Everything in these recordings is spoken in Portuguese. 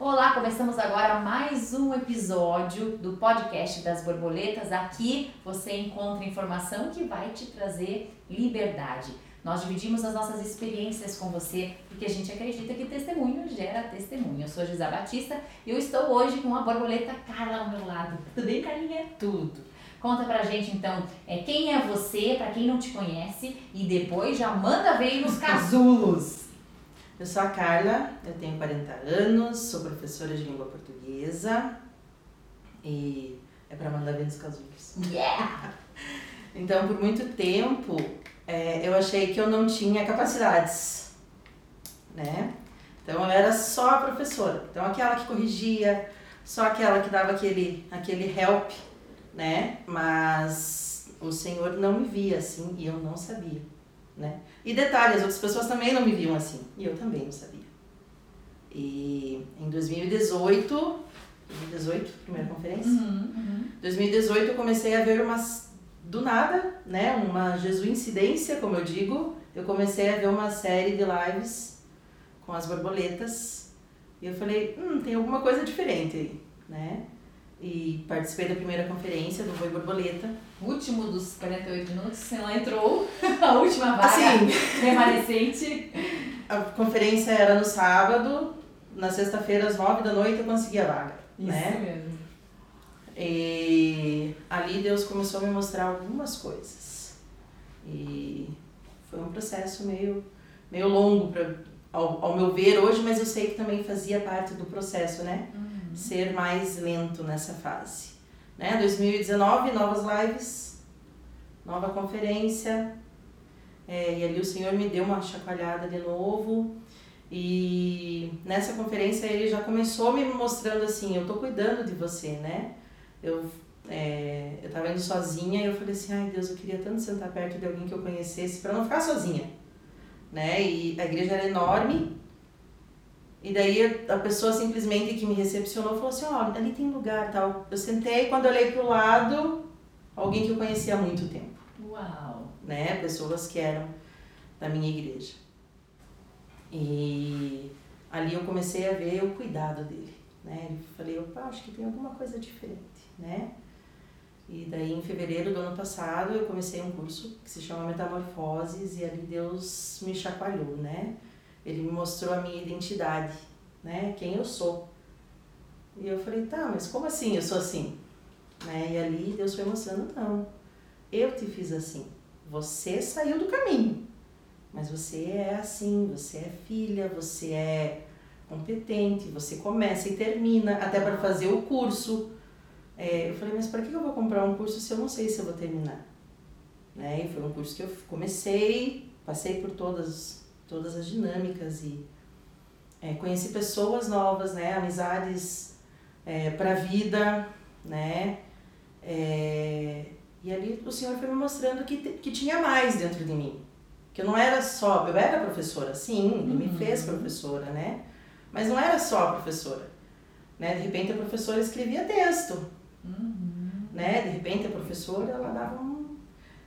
Olá, começamos agora mais um episódio do podcast das borboletas. Aqui você encontra informação que vai te trazer liberdade. Nós dividimos as nossas experiências com você porque a gente acredita que testemunho gera testemunho. Eu sou Gisá Batista e eu estou hoje com a borboleta Carla ao meu lado. Tudo bem, Carlinha? Tudo. Conta pra gente então é, quem é você, para quem não te conhece, e depois já manda ver nos casulos. Eu sou a Carla, eu tenho 40 anos, sou professora de língua portuguesa e é para mandar ver nos casulos. Yeah! Então, por muito tempo, é, eu achei que eu não tinha capacidades, né? Então, eu era só a professora. Então, aquela que corrigia, só aquela que dava aquele, aquele help, né? Mas o Senhor não me via assim e eu não sabia né? E detalhe, as outras pessoas também não me viam assim, e eu também não sabia. E em 2018, 2018, primeira conferência, Uhum, uhum. 2018 eu comecei a ver umas, do nada, né, uma jesuincidência, como eu digo, eu comecei a ver uma série de lives com as borboletas, e eu falei, hum, tem alguma coisa diferente aí, né? E participei da primeira conferência do Boi Borboleta, Último dos 48 minutos, ela entrou, a última vaga Assim, remanescente. A conferência era no sábado, na sexta-feira, às nove da noite, eu consegui a vaga. né? mesmo. E ali Deus começou a me mostrar algumas coisas. E foi um processo meio, meio longo pra, ao, ao meu ver hoje, mas eu sei que também fazia parte do processo, né? Uhum. Ser mais lento nessa fase. Né? 2019, novas lives, nova conferência. É, e ali o Senhor me deu uma chacoalhada de novo. E nessa conferência ele já começou me mostrando assim, eu tô cuidando de você, né? Eu, é, eu tava indo sozinha e eu falei assim, ai Deus, eu queria tanto sentar perto de alguém que eu conhecesse para não ficar sozinha, né? E a igreja era enorme. E daí a pessoa simplesmente que me recepcionou falou assim, olha, ali tem lugar tal. Eu sentei, quando eu olhei pro lado, alguém que eu conhecia há muito tempo Uau! né? Pessoas que eram da minha igreja. E ali eu comecei a ver o cuidado dele, né? Eu falei, opa, acho que tem alguma coisa diferente, né? E daí em fevereiro do ano passado eu comecei um curso que se chama Metamorfoses e ali Deus me chacoalhou, né? Ele me mostrou a minha identidade, né? Quem eu sou. E eu falei, tá, mas como assim eu sou assim? Né? E ali Deus foi mostrando, não, eu te fiz assim. Você saiu do caminho, mas você é assim, você é filha, você é competente, você começa e termina, até para fazer o curso. É, eu falei, mas para que eu vou comprar um curso se eu não sei se eu vou terminar? Né? E foi um curso que eu comecei, passei por todas, todas as dinâmicas e é, conheci pessoas novas, né? amizades é, para a vida, né? É, e ali o Senhor foi me mostrando que, que tinha mais dentro de mim. Que eu não era só, eu era professora, sim, ele me Uhum. fez professora, né? Mas não era só professora. Né? De repente a professora escrevia texto, Uhum. né? De repente a professora ela dava um,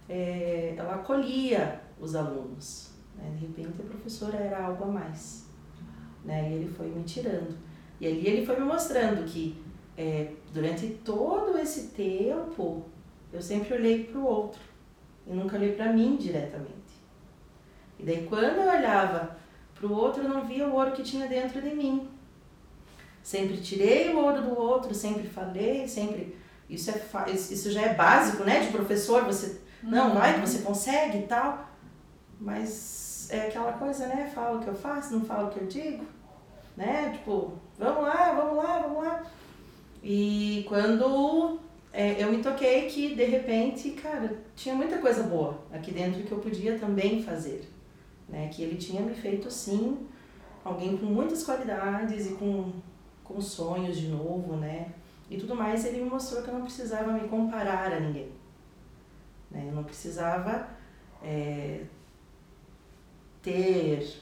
é, ela acolhia os alunos, né? De repente a professora era algo a mais, né? E ele foi me tirando. E ali ele foi me mostrando que é, durante todo esse tempo eu sempre olhei para o outro e nunca olhei para mim diretamente. E daí quando eu olhava para o outro eu não via o ouro que tinha dentro de mim. Sempre tirei o ouro do outro, sempre falei, sempre isso é isso já é básico, né, de professor, você não vai que você consegue e tal. Mas é aquela coisa, né, falo o que eu faço, não falo o que eu digo, né? Tipo, vamos lá, vamos lá, vamos lá. E quando é, eu me toquei que de repente, cara, tinha muita coisa boa aqui dentro que eu podia também fazer, né? Que ele tinha me feito sim alguém com muitas qualidades e com, com sonhos de novo, né? E tudo mais, ele me mostrou que eu não precisava me comparar a ninguém. Né? Eu não precisava é, ter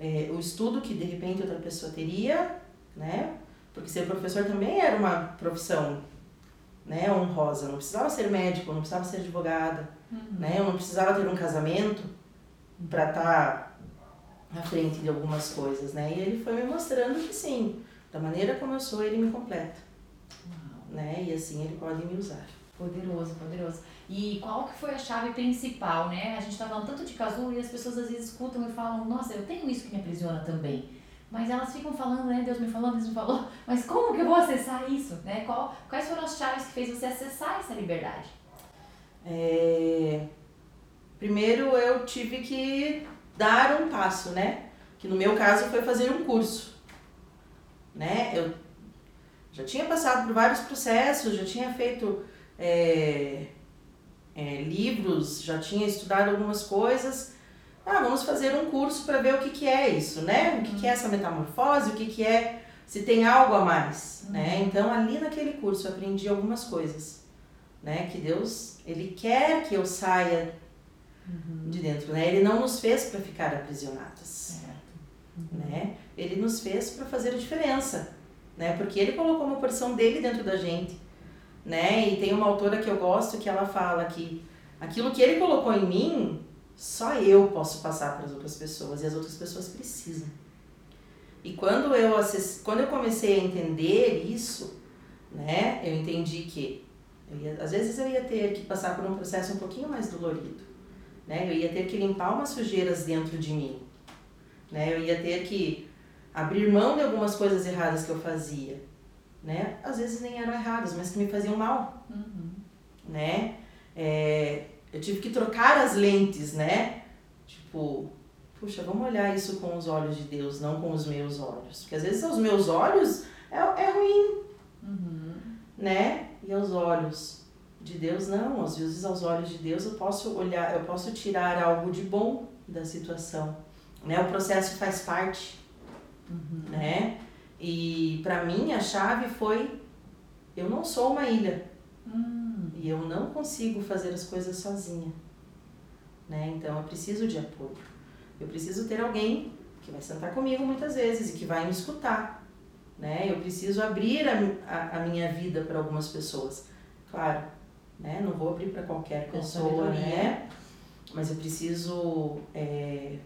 é, o estudo que de repente outra pessoa teria, né? Porque ser professor também era uma profissão né, honrosa. Eu não precisava ser médico, não precisava ser advogada, Uhum. né? Eu não precisava ter um casamento para estar à frente de algumas coisas, né? E ele foi me mostrando que sim, Da maneira como eu sou, ele me completa. Uau. Né? E assim ele pode me usar. Poderoso, poderoso. E qual que foi a chave principal, né? A gente tá falando tanto de casulo e as pessoas às vezes escutam e falam, nossa, eu tenho isso que me aprisiona também. Mas elas ficam falando, né? Deus me falou, Deus me falou. Mas como que eu vou acessar isso? Né? Qual, quais foram as chaves que fez você acessar essa liberdade? É... Primeiro eu tive que dar um passo, né? Que no meu caso foi fazer um curso. Né? Eu já tinha passado por vários processos, já tinha feito é, é, livros, já tinha estudado algumas coisas. Ah, vamos fazer um curso para ver o que, que é isso, né? O que, que é essa metamorfose, o que, que é, se tem algo a mais, uhum. né? Então, ali naquele curso eu aprendi algumas coisas, né? Que Deus, Ele quer que eu saia uhum. de dentro, né? Ele não nos fez para ficar aprisionados, uhum. né? Ele nos fez para fazer a diferença, né? Porque Ele colocou uma porção dele dentro da gente né? E tem uma autora que eu gosto que ela fala que aquilo que ele colocou em mim, só eu posso passar para as outras pessoas e as outras pessoas precisam. E quando eu acess... quando eu comecei a entender isso, né? Eu entendi que eu ia... às vezes eu ia ter que passar por um processo um pouquinho mais dolorido, né? Eu ia ter que limpar umas sujeiras dentro de mim, né? Eu ia ter que abrir mão de algumas coisas erradas que eu fazia, né? Às vezes nem eram erradas, mas que me faziam mal, uhum. né? É, eu tive que trocar as lentes, né? Tipo, puxa, vamos olhar isso com os olhos de Deus, não com os meus olhos. Porque às vezes os meus olhos é, é ruim, uhum. né? E aos olhos de Deus, não. Às vezes aos olhos de Deus eu posso olhar, eu posso tirar algo de bom da situação. Né? O processo faz parte, uhum. né? E para mim a chave foi eu não sou uma ilha. Hum. E eu não consigo fazer as coisas sozinha. Né? Então eu preciso de apoio. Eu preciso ter alguém que vai sentar comigo muitas vezes e que vai me escutar. Né? Eu preciso abrir a, a, a minha vida para algumas pessoas. Claro, né? não vou abrir para qualquer pessoa, né? mas eu preciso é,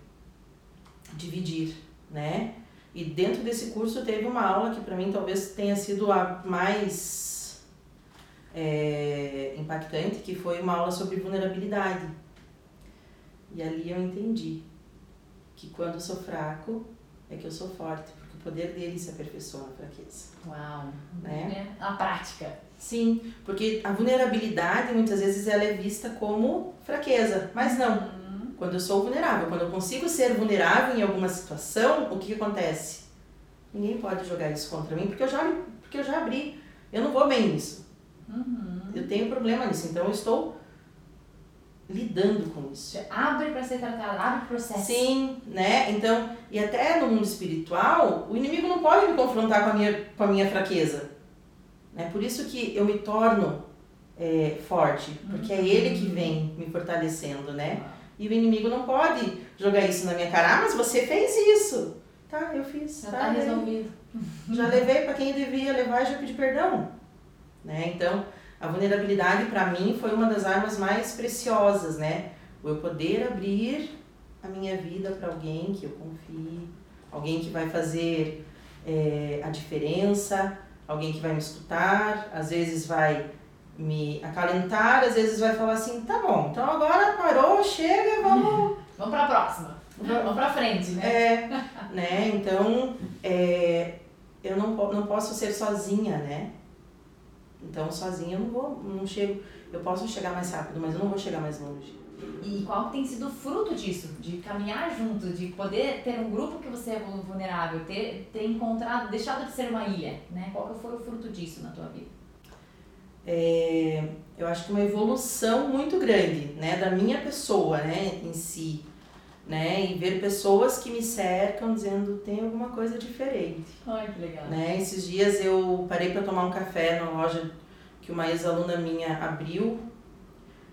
dividir, né? E dentro desse curso teve uma aula que para mim talvez tenha sido a mais é, impactante, que foi uma aula sobre vulnerabilidade. E ali eu entendi que quando eu sou fraco é que eu sou forte, porque o poder dele se aperfeiçoa na fraqueza. Uau! Né? É, a prática. Sim, porque a vulnerabilidade muitas vezes ela é vista como fraqueza, mas não. Uhum quando eu sou vulnerável, quando eu consigo ser vulnerável em alguma situação, o que, que acontece? Ninguém pode jogar isso contra mim porque eu já, porque eu já abri. Eu não vou bem nisso. Uhum. Eu tenho problema nisso, então eu estou lidando com isso. abre para ser tratado, abre o processo. Sim, né? Então, e até no mundo espiritual, o inimigo não pode me confrontar com a minha, com a minha fraqueza. Né? Por isso que eu me torno é, forte, porque uhum. é ele que vem me fortalecendo, né? E o inimigo não pode jogar isso na minha cara. Ah, mas você fez isso. Tá, eu fiz. Já tá, tá resolvido. Já levei para quem devia levar e já pedi perdão. Né? Então, a vulnerabilidade para mim foi uma das armas mais preciosas, né? O eu poder abrir a minha vida para alguém que eu confie, alguém que vai fazer é, a diferença, alguém que vai me escutar, às vezes vai me acalentar, às vezes vai falar assim, tá bom, então agora parou, chega, vamos... vamos para a próxima, vamos para frente, né? É, né, então é, eu não, não posso ser sozinha, né? Então sozinha eu não vou, não chego, eu posso chegar mais rápido, mas eu não vou chegar mais longe. E qual tem sido o fruto disso? De caminhar junto, de poder ter um grupo que você é vulnerável, ter, ter encontrado, deixado de ser uma ilha, né? Qual foi o fruto disso na tua vida? é, eu acho que uma evolução muito grande, né, da minha pessoa, né, em si, né, e ver pessoas que me cercam dizendo tem alguma coisa diferente. Ai, que legal. Né, esses dias eu parei para tomar um café na loja que uma ex-aluna minha abriu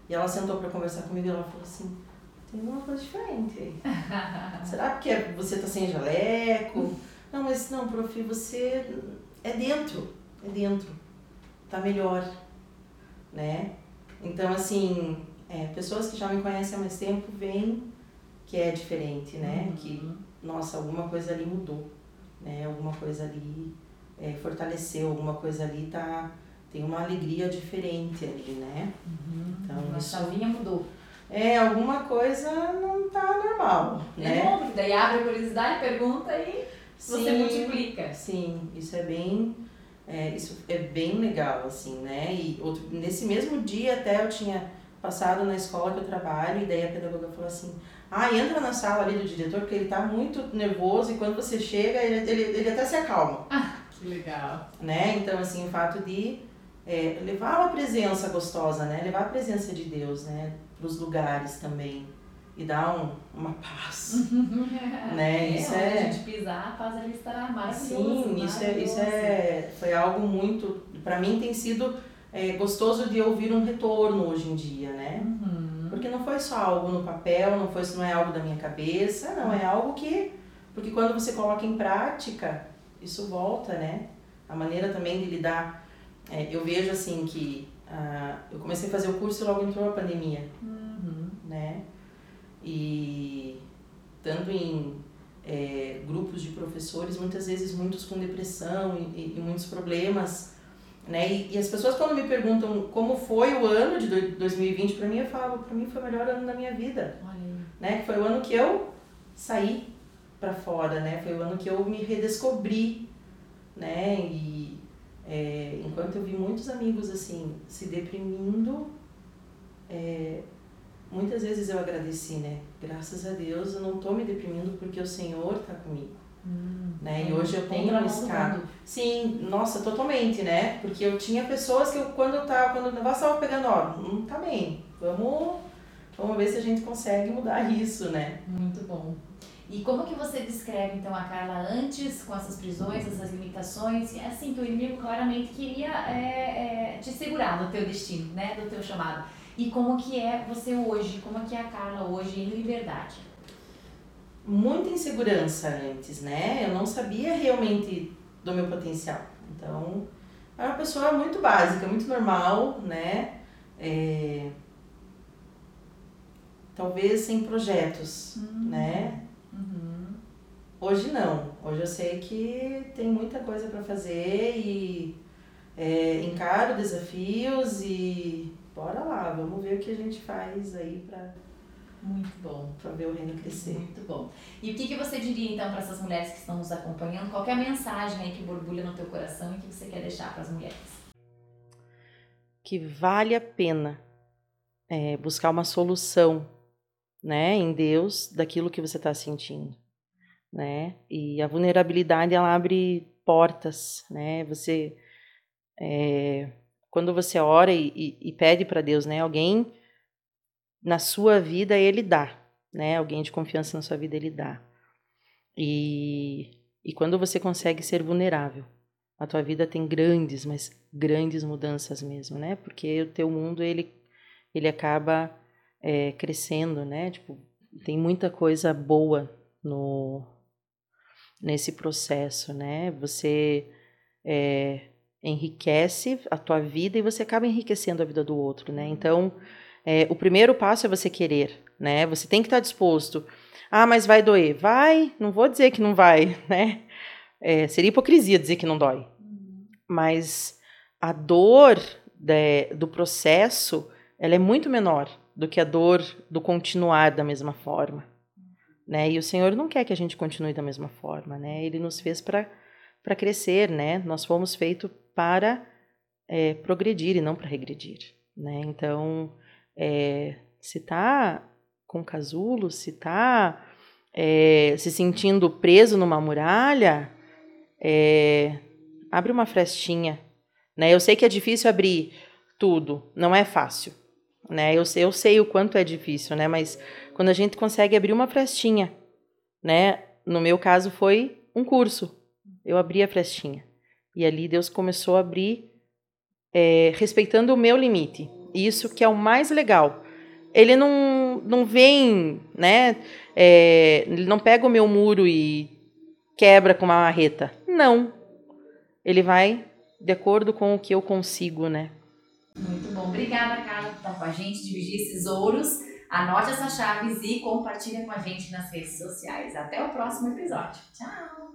e ela sentou para conversar comigo e ela falou assim, tem alguma coisa diferente aí. Será que é, você tá sem jaleco? Não, mas não, prof, você é dentro, é dentro, tá melhor né? Então, assim, é, pessoas que já me conhecem há mais tempo veem que é diferente, né? Uhum. Que, nossa, alguma coisa ali mudou, né? Alguma coisa ali é, fortaleceu alguma coisa ali, tá, tem uma alegria diferente ali, né? Uhum. Então, a isso- chavinha mudou. É, alguma coisa não tá normal, É né? bom, porque daí abre a curiosidade, pergunta e você Sim. multiplica. Sim, isso é bem, é, isso é bem legal, assim, né? E outro, nesse mesmo dia até eu tinha passado na escola que eu trabalho e daí a pedagoga falou assim, ah, entra na sala ali do diretor porque ele tá muito nervoso e quando você chega ele, ele, ele até se acalma, Que legal. né? Então, assim, o fato de é, levar uma presença gostosa, né? Levar a presença de Deus, né? Pros lugares também e dar um, uma paz. Né, É, isso onde é- a gente pisar, a paz ali estará maravilhoso. Sim, isso é, isso é foi algo muito, para mim tem sido é, gostoso de ouvir um retorno hoje em dia, né? Uhum. Porque não foi só algo no papel, não foi, não é algo da minha cabeça, não é algo que, porque quando você coloca em prática, isso volta, né? A maneira também de lidar, é, eu vejo assim que ah, eu comecei a fazer o curso e logo entrou a pandemia Uhum. né? E tanto em é, grupos de professores, muitas vezes muitos com depressão e- e muitos problemas, né? E, e as pessoas quando me perguntam como foi o ano de dois- 2020 para mim, eu falo, para mim foi o melhor ano da minha vida, né? Que foi o ano que eu saí para fora, né? Foi o ano que eu me redescobri, né? E é, enquanto eu vi muitos amigos assim se deprimindo, é, muitas vezes eu agradeci, né? Graças a Deus eu não tô me deprimindo porque o Senhor tá comigo, Hum. né? E hoje eu tenho Contra a uma mão do escada. mundo. Sim, nossa, totalmente, né? Porque eu tinha pessoas que eu, quando eu tava, quando o negócio tava pegando, ó, não tá bem, vamos, vamos ver se a gente consegue mudar isso, né? Muito bom. E como que você descreve então a Carla antes com essas prisões, essas limitações, e assim que o inimigo claramente queria é, é, te segurar no teu destino, né, do teu chamado. E como que é você hoje, como que é a Carla hoje em liberdade? Muita insegurança antes, né? Eu não sabia realmente do meu potencial. Então, era uma pessoa muito básica, muito normal, né? É, Talvez sem projetos, né? Uhum. Hoje não. Hoje eu sei que tem muita coisa para fazer e é, encaro desafios e bora lá, vamos ver o que a gente faz aí para Muito bom. ver o reino crescer. Muito bom. E o que, que você diria então para essas mulheres que estão nos acompanhando? Qual que é a mensagem aí que borbulha no teu coração e que você quer deixar para as mulheres? que vale a pena é, buscar uma solução, né, em Deus daquilo que você está sentindo, né? E a vulnerabilidade ela abre portas, né? Você é, quando você ora e, e, e pede para Deus, né, alguém na sua vida ele dá, né? Alguém de confiança na sua vida ele dá. E e quando você consegue ser vulnerável, a tua vida tem grandes, mas grandes mudanças mesmo, né? Porque o teu mundo ele ele acaba é, crescendo, né? Tipo, tem muita coisa boa no nesse processo, né? Você é, enriquece a tua vida e você acaba enriquecendo a vida do outro, né? Então, é, o primeiro passo é você querer, né? Você tem que estar disposto. Ah, mas vai doer. Vai, não vou dizer que não vai, né? É, seria hipocrisia dizer que não dói. Mas a dor de, do processo, ela é muito menor do que a dor do continuar da mesma forma, né? E o Senhor não quer que a gente continue da mesma forma, né? Ele nos fez para para crescer, né? Nós fomos feitos para é, progredir e não para regredir, né? Então, é, se tá com casulo, se tá é, se sentindo preso numa muralha, é, abre uma frestinha, né? Eu sei que é difícil abrir tudo, não é fácil, né? Eu sei, eu sei o quanto é difícil, né? Mas quando a gente consegue abrir uma frestinha, né? No meu caso foi um curso, eu abri a frestinha e ali Deus começou a abrir, é, respeitando o meu limite. Isso que é o mais legal. Ele não, não vem, né? É, ele não pega o meu muro e quebra com uma marreta. Não. Ele vai de acordo com o que eu consigo, né? Muito bom. Obrigada, Carla, por estar com a gente, dividir esses ouros. Anote essas chaves e compartilha com a gente nas redes sociais. Até o próximo episódio. Tchau!